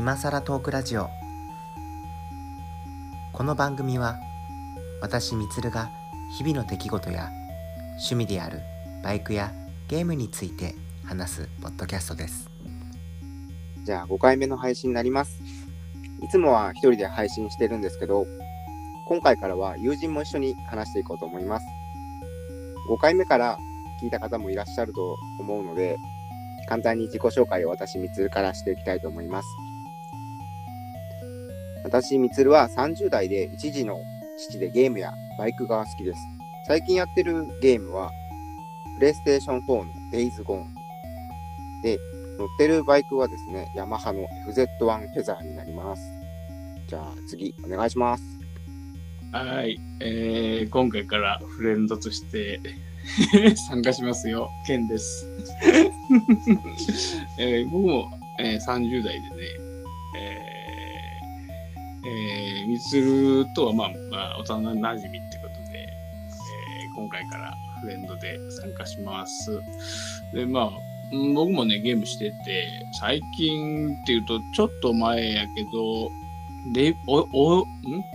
今さらトークラジオこの番組は私みつるが日々の出来事や趣味であるバイクやゲームについて話すポッドキャストですじゃあ5回目の配信になります。いつもは一人で配信してるんですけど、今回からは友人も一緒に話していこうと思います。5回目から聞いた方もいらっしゃると思うので、簡単に自己紹介を私、みつるからしていきたいと思います。私、みつるは30代で一児の父でゲームやバイクが好きです。最近やってるゲームは、プレイステーション4の Days Gone で、乗ってるバイクはですね、ヤマハの FZ1 フェザーになります。じゃあ次、お願いします。はい、えー、今回からフレンドとして 参加しますよ、ケンです。えー僕も、えー30代でね、えーえー、みつるとは、まあ、まあ、幼馴染ってことで、えー今回からフレンドで参加します。で、まあ、僕もね、ゲームしてて、最近っていうと、ちょっと前やけど、で、お、お、ん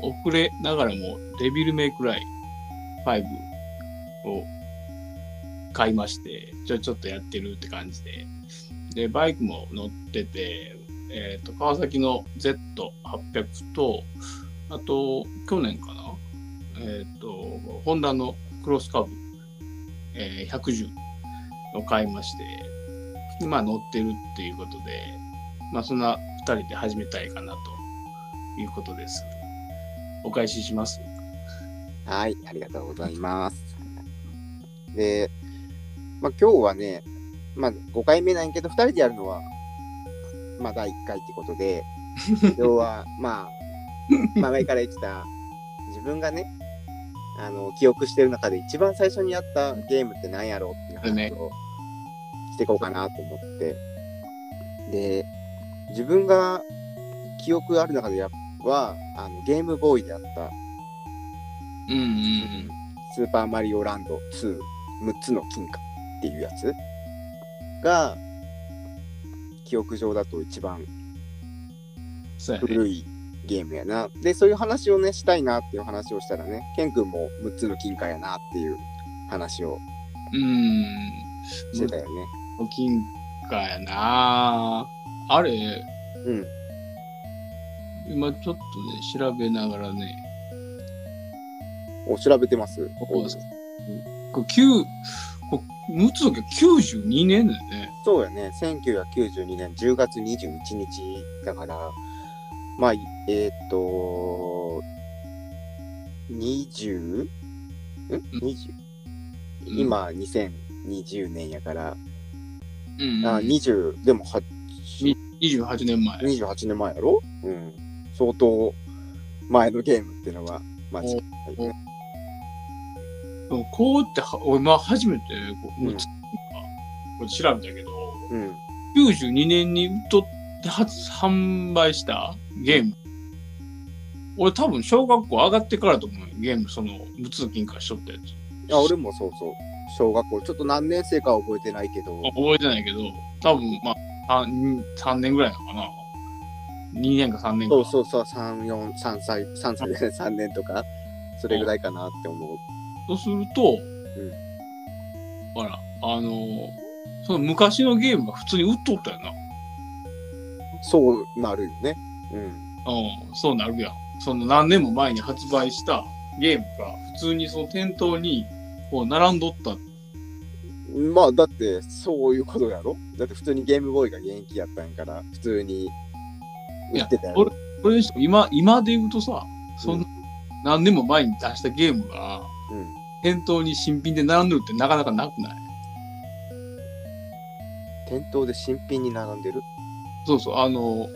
遅れながらも、デビルメイクライ5を買いまして、ちょ、ちょっとやってるって感じで。で、バイクも乗ってて、えっ、と、川崎の Z800 と、あと、去年かな？えっ、と、ホンダのクロスカブ、えー110を買いまして、今乗ってるっていうことで、まあそんな二人で始めたいかなということです。お返しします。はい、ありがとうございます。で、まあ、今日はね、まあ、5回目なんやけど、2人でやるのは、まあ、第1回ってことで、要は、まあ、まあ、前から言ってた、自分がね、あの、記憶してる中で一番最初にやったゲームって何やろうっていう話をしていこうかなと思って、で、自分が記憶ある中でやは、あの、ゲームボーイであった、うんうんスーパーマリオランド2、6つの金貨っていうやつが、記憶上だと一番。古いゲームやな。で、そういう話をね、したいなっていう話をしたらね、ケン君も6つの金貨やなっていう話をうん。してたよね。金貨やなあれ、うん。今ちょっとね、調べながらね、お、調べてます？こうこれ九これ6つの時92年だよね。そうやね。1992年10月21日だから、まあ、いえーっと、20? ん ?20? 今、2020年やから、うん、うん。あ20、でもは28年前。28年前やろ？うん。相当前のゲームっていうのは間違いないこうっては、俺、まあ、初めてこう、うん6つこれ調べたけど、うん。92年にとって初販売したゲーム。俺多分小学校上がってからと思うよゲーム、その、無通金貨しとったやつ。いや、俺もそうそう。小学校、ちょっと何年生かは覚えてないけど、覚えてないけど、多分、まあ、3, 3年ぐらいなのかな。2年か3年か。そうそうそう、3、4、3歳、3歳で3年とか、それぐらいかなって思う。そうすると、ほら、あのーその昔のゲームが普通に売っとったよな。そうなるよね。うん。うん、そうなるやん。その何年も前に発売したゲームが普通にその店頭にこう並んどった。まあ、だって、そういうことやろ？だって普通にゲームボーイが現役やったんやから、普通に売ってたよ。俺、これにしても今、今で言うとさ、そんな何年も前に出したゲームがうん。店頭に新品で並んでるってなかなかなくない？店頭で新品に並んでる？そうそう、あの、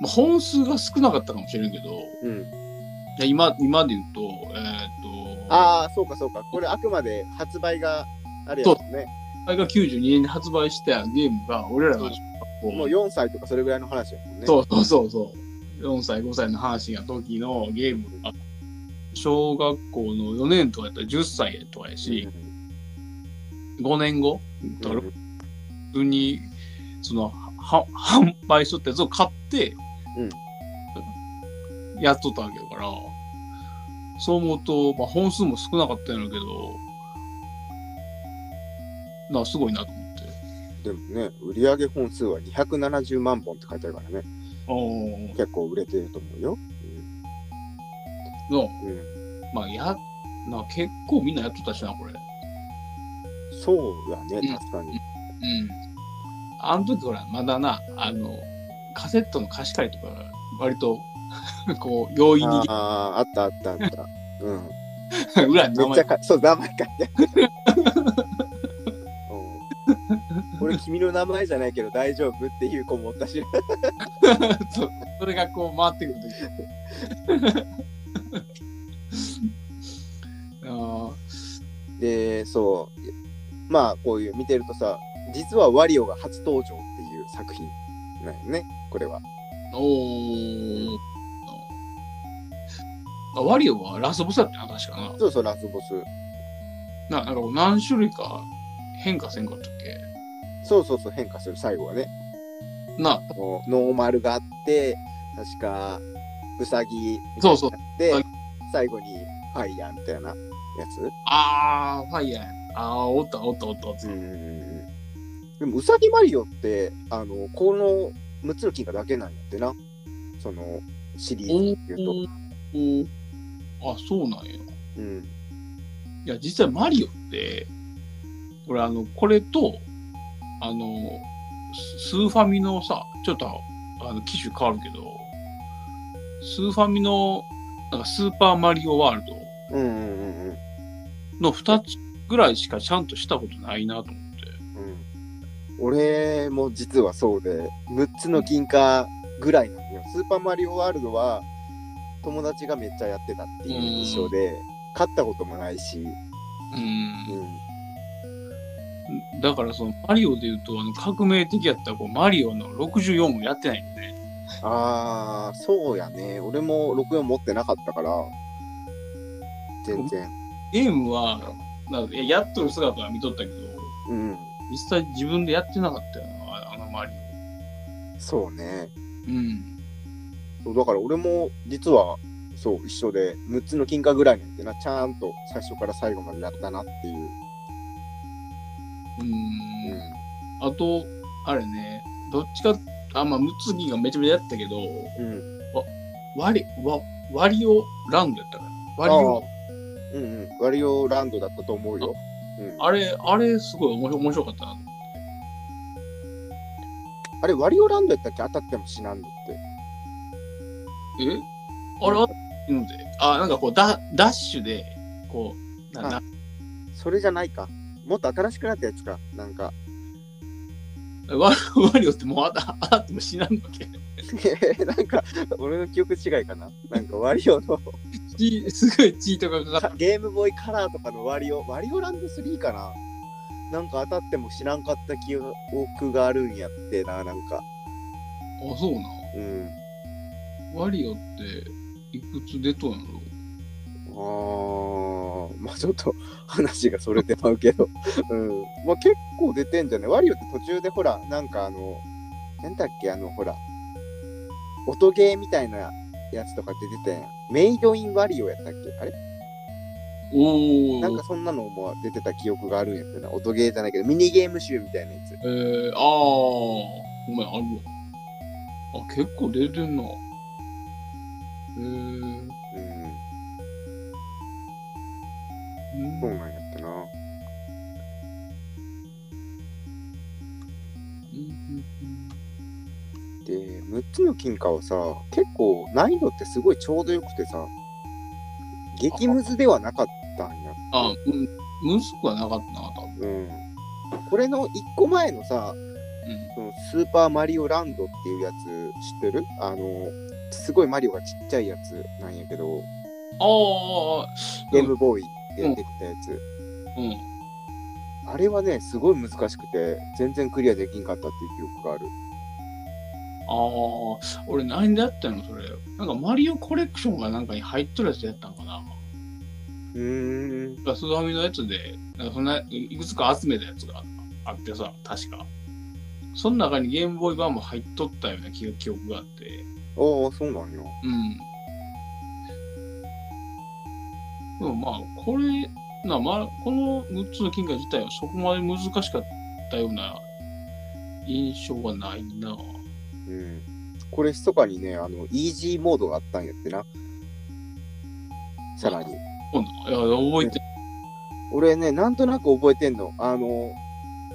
まあ、本数が少なかったかもしれんけど、うん。いや今、今で言うと、えーっと、ああ、そうかそうか。これあくまで発売があれやもんね。あれが92年に発売したゲームが、俺らが小学校もう4歳とかそれぐらいの話やもんね。そうそうそうそう。4歳、5歳の話が時のゲームが、小学校の4年とかやったら10歳とかやし、5年後、うんだか通に、その、は販売しとったやつを買って、やっとったわけだから、そう思うと、まあ、本数も少なかったんやけど、なすごいなと思って。でもね、売上本数は270万本って書いてあるからね、結構売れてると思うよ。の、うん。うん、まあ、や、な結構みんなやっとったしな、これ。そうやね、うん確かに。うん。あの時ほら、まだな、あの、カセットの貸し借りとか、割と、こう、容易にああ、あったあったあった。うん。裏に名前めっちゃか、そう、名前書いてある。うんこれ君の名前じゃないけど大丈夫っていう子もおったし。そうそれがこう回ってくるとき。あーで、そう。まあ、こういう見てるとさ、実はワリオが初登場っていう作品なんよね、これは。おーあワリオはラスボスだったな、確かな。そうそう、ラスボス。ななんか何種類か変化せんかったっけ？そうそうそう、変化する最後はね。な、こうノーマルがあって、確か、ウサギそうそうではい、最後にファイヤーみたいなやあー、ファイヤーや。あー、おったおったおったおった。つ。うん。でも、ウサギマリオって、あの、この6つの金貨だけなんやってな。その、シリーズっていうと。おーあ、そうなんや。うん。いや、実際マリオって、俺あの、これと、あの、ススーファミのさ、ちょっと、あの、機種変わるけど、スーファミの、なんかスーパーマリオワールうんうんうんうん。ドの2つぐらいしかちゃんとしたことないなと思って。うん、俺も実はそうで、6つの銀貨ぐらいなんだよ。スーパーマリオワールドは友達がめっちゃやってたっていう印象で、勝ったこともないし、うんう。ん、だからそのマリオで言うと、あの、革命的やったこうマリオの64をやってないんだね。あー、そうやね。俺も64持ってなかったから、全然。ゲームは、なんかいややっとる姿は見とったけど、うん、実際自分でやってなかったよな、ああのマリそうね。オ。うん。そうだから俺も実は、そう、一緒で、6つの金貨ぐらいなんてな、ちゃんと最初から最後までやったなっていう。う。うんん。あと、あれね、どっちか、あ、まあ、ムツギがめちゃめちゃやったけど、うん。ワリ、ワ、ワリオランドやったかな。ワリオ、うんうん。ワリオランドだったと思うよ。うん、あれ、あれ、すごい面白かったな。あれ、ワリオランドやったっけ？当たっても死なんのって。え？あれ、あってので、あ、なんかこう、ダダッシュで、こう、な、な、それじゃないか。もっと新しくなったやつか。なんか。ワワリオってもうあたあたっても死なんのけ？なんか、俺の記憶違いかな。なんか、ワリオの血すごい血とかかかっゲームボーイカラーとかのワリオ、ワリオランド3かな？なんか当たっても知らんかった記憶があるんやってな、なんか。あ、そうな。うん。ワリオって、いくつ出とんやろ？あー、まあちょっと話がそれてまうけど。うん。まあ結構出てんじゃねワリオって途中でほら、なんかあの、なんだっけ、あの、ほら、音ゲーみたいなやつとか出てたやん。メイドインワリオやったっけ？あれ？おーなんか。そんなのも出てた記憶があるんやってな。音ゲーじゃないけど、ミニゲーム集みたいなやつ。えー、あー、ごめん、あるわ。あ、結構出てんな。えー、うん。うんそうなんやってな。で、6つの金貨はさ、結構難易度ってすごいちょうどよくてさ、激ムズではなかったんや。あ、うん、むずくはなかったな、多分。うん。これの1個前のさ、うん。そのスーパーマリオランドっていうやつ知ってる？あの、すごいマリオがちっちゃいやつなんやけど、ああ、ゲームボーイで出てたやつ。うん。あれはね、すごい難しくて、全然クリアできんかったっていう記憶がある。ああ、俺何でやったのそれ。なんかマリオコレクションがなんかに入っとるやつやったんかな。うーん。ガスファミのやつで、なんかそんないいくつか集めたやつがあってさ、確か。その中にゲームボーイ版も入っとったような記記憶があって、おお、そうなんよ。うん。でもまあ、これ、なまあ、この6つの金貨自体はそこまで難しかったような印象はないな。うん。これ、密かにね、あの、イージーモードがあったんやってな。さらに。いや、覚えて俺ね、なんとなく覚えてんの。あの、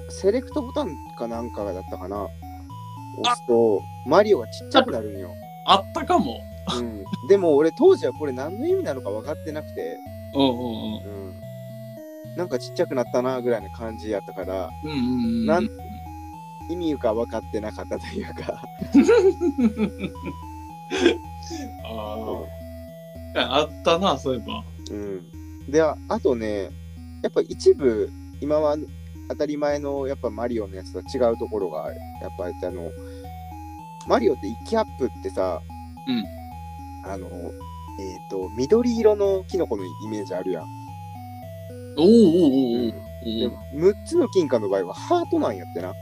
セレクトボタンかなんかだったかな。押すと、マリオがちっちゃくなるんよ。あったかも。うん。でも俺当時はこれ何の意味なのか分かってなくて、うんうんうん。なんかちっちゃくなったなぐらいな感じやったから、うん。うんうんうん。なん意味が分かってなかったというか。ああ。あったな、そういえば。うん。で、ああとね、やっぱ一部、今は当たり前のやっぱマリオのやつとは違うところが、やっぱりあの、マリオって1キャップってさ、うんあの、えっ、と、緑色のキノコのイメージあるやん。おおおおおおで6つの金貨の場合はハートなんやってな。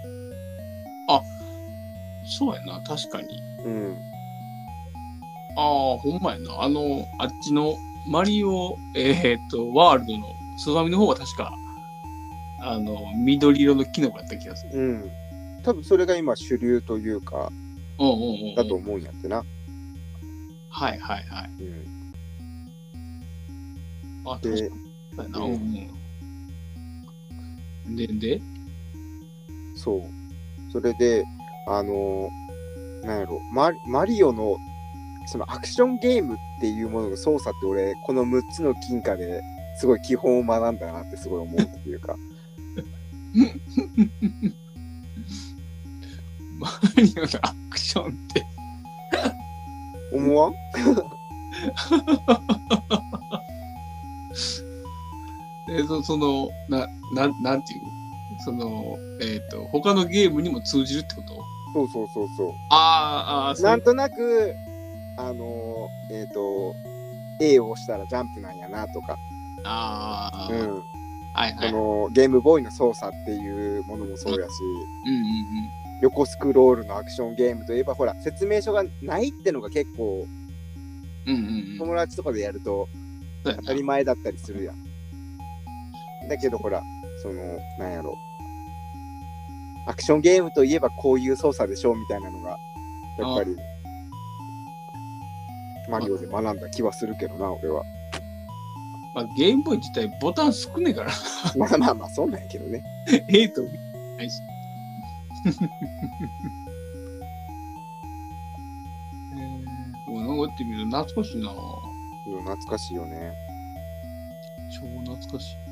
そうやな、確かに。うん。ああ、ほんまやな。あの、あっちのマリオ、えーっと、ワールドのスーファミの方は確か、あの、緑色のキノコやった気がする。うん。多分それが今主流というか、うんうんうんうん。だと思うんやってな。はいはいはい。うん。あ、でうん。で、で、そう。それで、あのーなんやろマリ、マリオの、そのアクションゲームっていうものの操作って俺、この6つの金貨ですごい基本を学んだなってすごい思うっていうか。マリオのアクションって、思わん？えーそその、な、なん、なんていうその、えーっと、他のゲームにも通じるってこと？そうそうそうそう。あーあー、そうなんとなく、あのーえっ、と、A を押したらジャンプなんやなとか、ああ、うん、はいはい。このゲームボーイの操作っていうものもそうやし、うんうんうん。横スクロールのアクションゲームといえば、ほら、説明書がないってのが結構、うんうんうん。友達とかでやると当たり前だったりするやん。だけどほら、その、なんやろ。アクションゲームといえばこういう操作でしょうみたいなのが、やっぱり、マリオで学んだ気はするけどな、俺は。まあ、ゲームボーイ自体ボタン少ねえから、まあまあまあ、そうなんやけどね。A と B ないし。えー、もうってみると懐かしいなうん懐かしいよね。超懐かしい。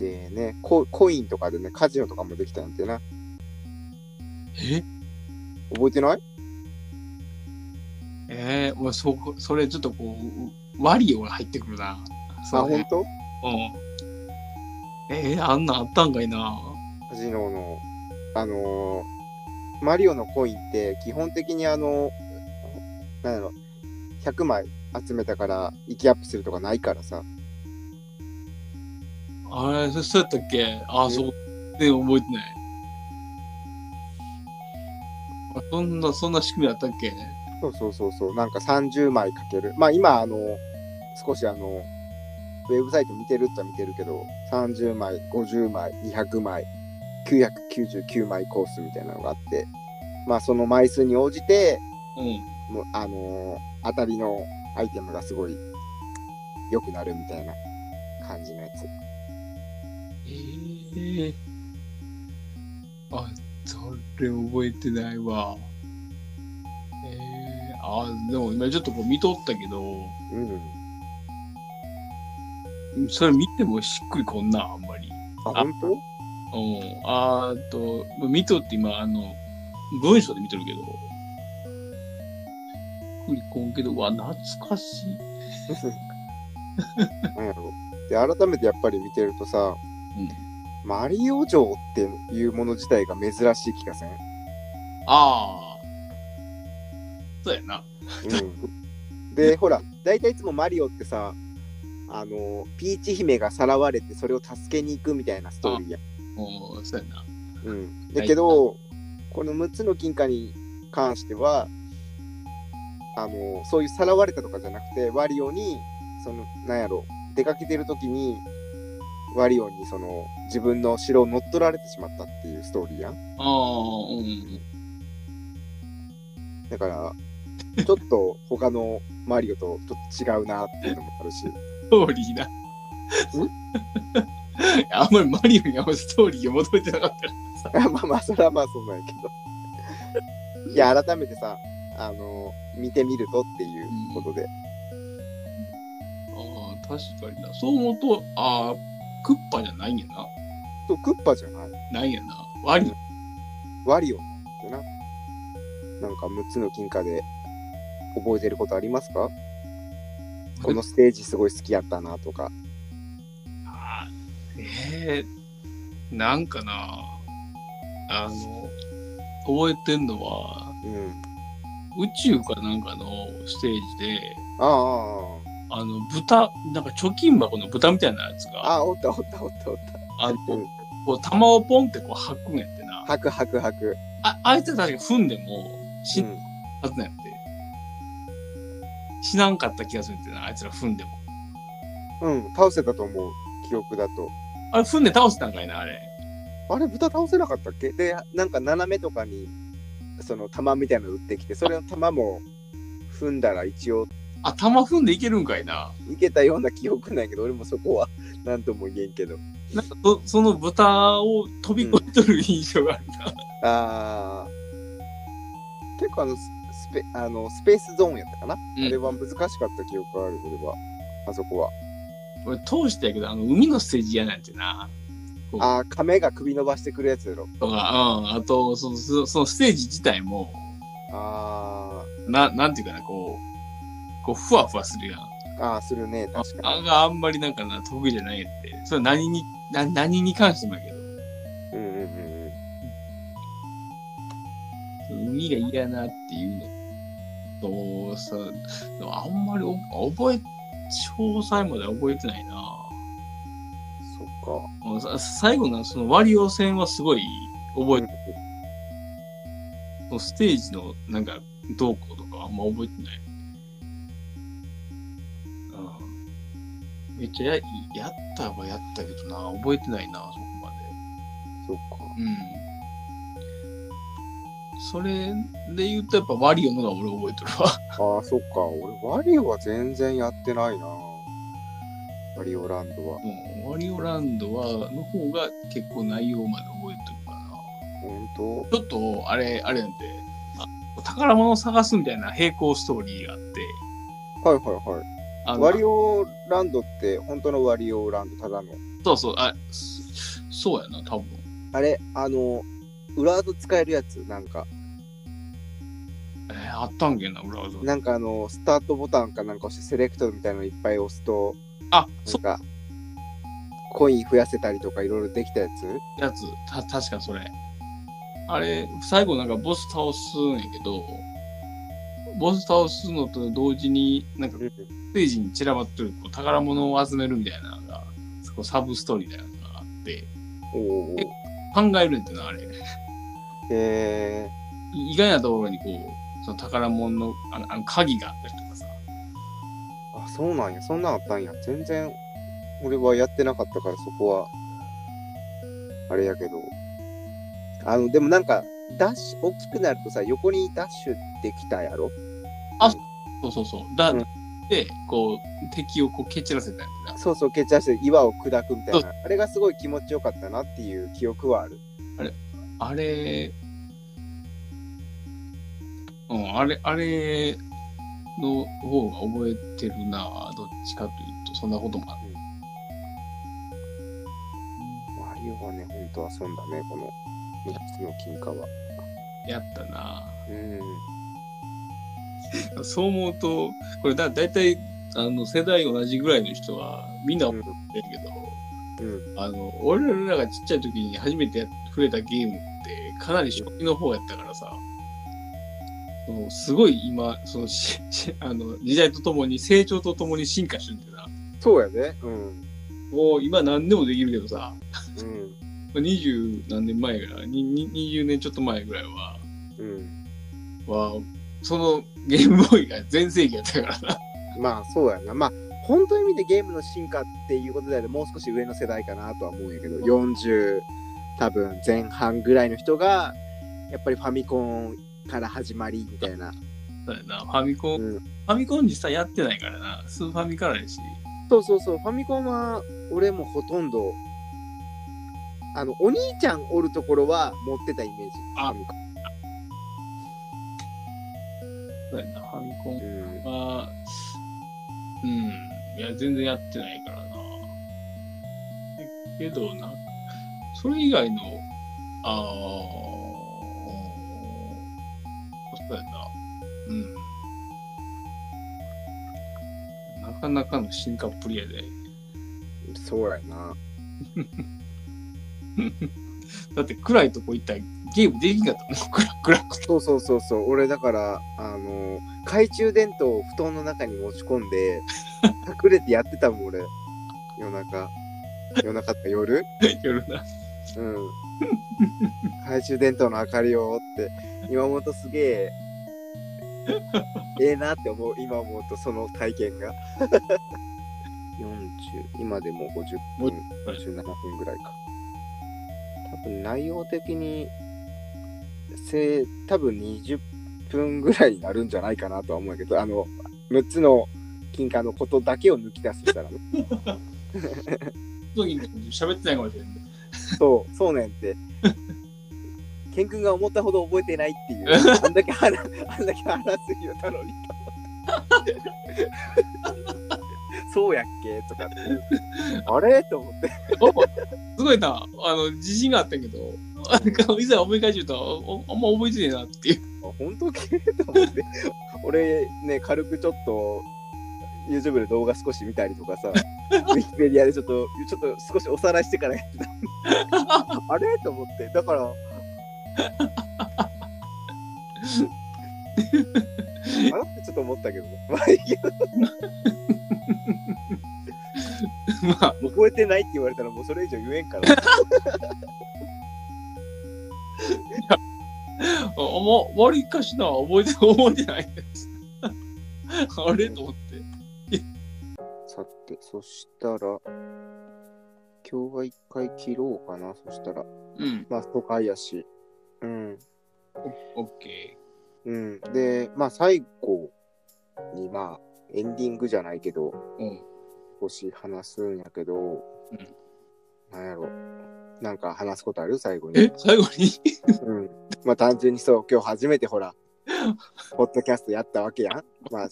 でねコ、コインとかでね、カジノとかもできたんてな。ー、え？覚えてない？えー、もうそこ、それちょっとこう、ワリオが入ってくるな。あ、そう本当？うん。えー、あんなんあったんかいな。カジノの、あのーマリオのコインって基本的にあの、なんやろ、100枚集めたから息アップするとかないからさ。あれ、そそうやったっけ？あ、えそう。で、覚えてない。あそんな、そんな仕組みあったっけ？そうそうそうそう、なんか30枚かける。まあ今、あの、少しあの、ウェブサイト見てるっちゃ見てるけど、30枚、50枚、200枚、999枚コースみたいなのがあって、まあその枚数に応じて、うん。もうあのー当たりのアイテムがすごい良くなるみたいな感じのやつ。ええあ、それ覚えてないわ。ええあ、でも今ちょっとこう見とったけど、うん。それ見てもしっくりこんな、あんまり。あ、あ本当？うん。あーと、まあ見とって今、あの、文章で見てるけど、しっくりこんけど、うわ、懐かしい。なんやろで、改めてやっぱり見てるとさ、マリオ城っていうもの自体が珍しい気がせん。ああ。そうやな。うん。で、ほら、大体いつもマリオってさ、あの、ピーチ姫がさらわれてそれを助けに行くみたいなストーリーやん。もう、そうやな。うん。だけど、この6つの金貨に関しては、あの、そういうさらわれたとかじゃなくて、ワリオに、その、なん。やろ、出かけてる時に、ワリオにその、自分の城を乗っ取られてしまったっていうストーリーやん。ああ、うん。だから、ちょっと他のマリオとちょっと違うなっていうのもあるし。ストーリーな。あんまりマリオにあんまりストーリーを求めてなかったからさ。まあまあ、それはまあそうなんやけど。いや、改めてさ、あの、見てみるとっていうことで。ああ、確かにな。そう思うと、ああ、クッパじゃないんやな。そう、クッパじゃない。ないんやな。ワリワリオってな。なんか6つの金貨で覚えてることありますか？このステージすごい好きやったなとか。あーえー、なんかな、あの、覚えてんのは、うん。宇宙かなんかのステージで、ああ、あの、豚、なんか貯金箱の豚みたいなやつあが、あ、おったおったおったおっあの、た。うん。こう、玉をポンってこう吐くんやってな。はくはくはく。あ、あいつは確か踏んでも死うん。ぬはずなんやって。死なんかった気がするんってな、あいつら踏んでも。うん、倒せたと思う。記憶だと。あれ踏んで倒したんかいな、あれ。あれ、豚倒せなかったっけ？で、なんか斜めとかに、その玉みたいなの打ってきて、それの玉も踏んだら一応あ、玉踏んでいけるんかいな。いけたような記憶ないけど、俺もそこは 何とも言えんけど。なんかそ、その豚を飛び越えとる印象があるな。あー。結構あのススペあのスペースゾーンやったかな、うんあれは難しかった記憶ある、俺は。あそこは。俺通したやけど、あの、海のステージ嫌なんてな。あー、亀が首伸ばしてくるやつやろ。とか、うん、あと、その、そそのステージ自体も、あな、なんていうかな、こう、こう、ふわふわするやん。ー、あー、するね、確かあがあんまりなんかな、得意じゃないって。それ何に、な何に関してもやけど、に。うんうんうん海が嫌なっていうのと、さ、あんまりお覚え、詳細まで覚えてないな。そっか。もうさ最後のそのワリオ戦はすごい覚えて、そのステージのなんかどうこうとかはあんま覚えてない。めっちゃややったはやったけどな、覚えてないな、そこまで。そっか。うん。それで言うとやっぱワリオのが俺覚えてるわ。ああ、そっか。俺、ワリオは全然やってないな。ワリオランドは。うん、ワリオランドは、の方が結構内容まで覚えてるかな。本ちょっと、あれ、あれなんで、あ宝物を探すみたいな並行ストーリーがあって、当はいはいはい。あのワリオランドって、本当のワリオランド、ただの。そうそう、あ、そそうやな、多分。あれ、あの、裏技使えるやつ、なんか、えーあったんけな、裏技。なんかあの、スタートボタンかなんか押して、セレクトみたいなのいっぱい押すと、あ、そなんか、コイン増やせたりとかいろいろできたやつ？うやつ、た、確かそれ。あれ、最後なんかボス倒すんやけど、ボス倒すのと同時に、なんかうん。ステージに散らばってるこう宝物を集めるみたいなのが、そこサブストーリーみたいなのがあって、おお。え考えるんってな、あれ。え意外なところにこう、その宝物のあのあの鍵があったりとかさ。ー、あ、そうなんや。そんなんあったんや。全然、俺はやってなかったから、そこは、あれやけど。あの、でもなんか、ダッシュ、大きくなるとさ、横にダッシュできたやろ？あそうそうそう。だ、うんで、こう、敵をこう蹴散らせたんやてな。そうそう、蹴散らして岩を砕くみたそいうな。あれがすごい気持ちよかったなっていう記憶はある。あれ、うん、あれ、あれの方が覚えてるな、どっちかというと、そんなこともある。マリオはね、ほんと遊んだね、この3つの金貨は。やったな。うん。そう思うと、これだ、だいたい、あの、世代同じぐらいの人は、みんなうん思ってるけど、うん。あの、俺らがちっちゃい時に初めてや触れたゲームって、かなり初期の方やったからさ、そのすごい今、そのし、しあの、時代とともに、成長とともに進化してるんだな。そうやね。うん。もう今何でもできるけどさ、うん。20何年前ぐらい、にに20年ちょっと前ぐらいは、うん。は、そのゲームボーイが全盛期やったからな。まあそうやな。まあ本当に見てゲームの進化っていうことであればもう少し上の世代かなとは思うんやけど、40多分前半ぐらいの人が、やっぱりファミコンから始まりみたいな。そうやな、ファミコン、うんファミコン実際やってないからな、スーファミからやし。そうそうそう、ファミコンは俺もほとんど、あの、お兄ちゃんおるところは持ってたイメージ。あそうやな、ファミコンうんは、うん、いや、全然やってないからな。けど、な、それ以外の、ああ、そうやな、うん。なかなかの進化っぷりやで。そうやな。だって暗いとこ行ったらゲームできんかったもん、暗 暗くて。そうそうそうそう。俺だから、あの、懐中電灯を布団の中に持ち込んで、隠れてやってたもん、俺。夜中。夜中とか夜？夜な。うん。懐中電灯の明かりをって、今思うとすげえ、ええなって思う、今思うとその体験が。40、今でも50分、57分ぐらいか。多分内容的に、せ多分20分ぐらいになるんじゃないかなとは思うけど、あの、6つの金貨のことだけを抜き出すしたらね。時に喋ってないかもしれんね。そう、そうねんって。ケン君が思ったほど覚えてないっていう、あんだけ話、あんだけ話す言うたのに。そうやっけ？とかって。あれ？と思って。すごいな、あの、自信があったけど、いざ思い返してると、ああんま覚えてねえなっていう。あ本当？け？と思って。俺ね、軽くちょっと、YouTube で動画少し見たりとかさ、ウィキペディアでちょっと、ちょっと少しおさらいしてからやってた。あれ？と思って。だから、あらってちょっと思ったけどね。まあいいけどまあ、覚えてないって言われたらもうそれ以上言えんから。あま、悪いかしな、覚えて、覚えてないです。あれと思って。さて、そしたら、今日は一回切ろうかな。そしたら、うん、まあ、都会やし。うん。オッケうん。で、まあ、最後に、まあ、エンディングじゃないけど、ー。うん。少し話すんやけど、うんなんやろ。なんか話すことある？最後に。え、最後に？うん。まあ、単純にそう、今日初めてほら、ポッドキャストやったわけやん。まあ、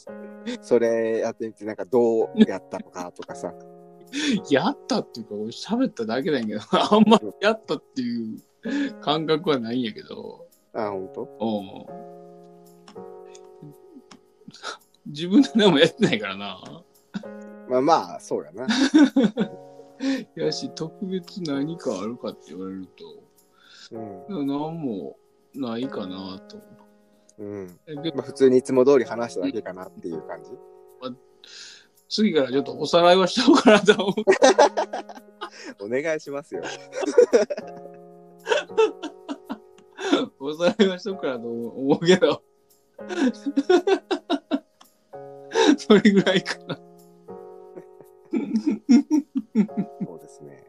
それやってみて、なんかどうやったのかとかさ。やったっていうか、俺喋っただけだけど、あんまやったっていう感覚はないんやけど、あ、ほんと？うん。自分で何もやってないからな。まあまあ、そうやな。やし、特別何かあるかって言われるうん。と、何もないかなと。うん。えけどまあ、普通にいつも通り話しただけかなっていう感じ。次からちょっとおさらいはしようかなと思う。お願いしますよ。おさらいはしようかなと思うけど。それぐらいかな。そうですね。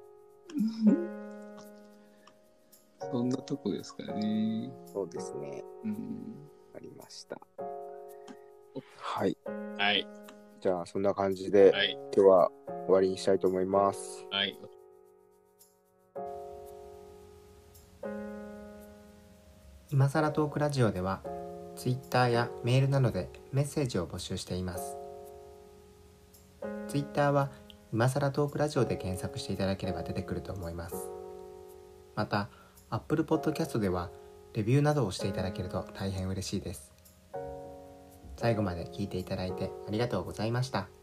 そんなとこですかね。そうですね。うん。ありました。はい。はい。じゃあ、そんな感じで、はい。今日は終わりにしたいと思います。はい。今さらトークラジオでは Twitter やメールなどでメッセージを募集しています Twitter は今更トークラジオで検索していただければ出てくると思います。また Apple Podcast ではレビューなどをしていただけると大変嬉しいです。最後まで聞いていただいてありがとうございました。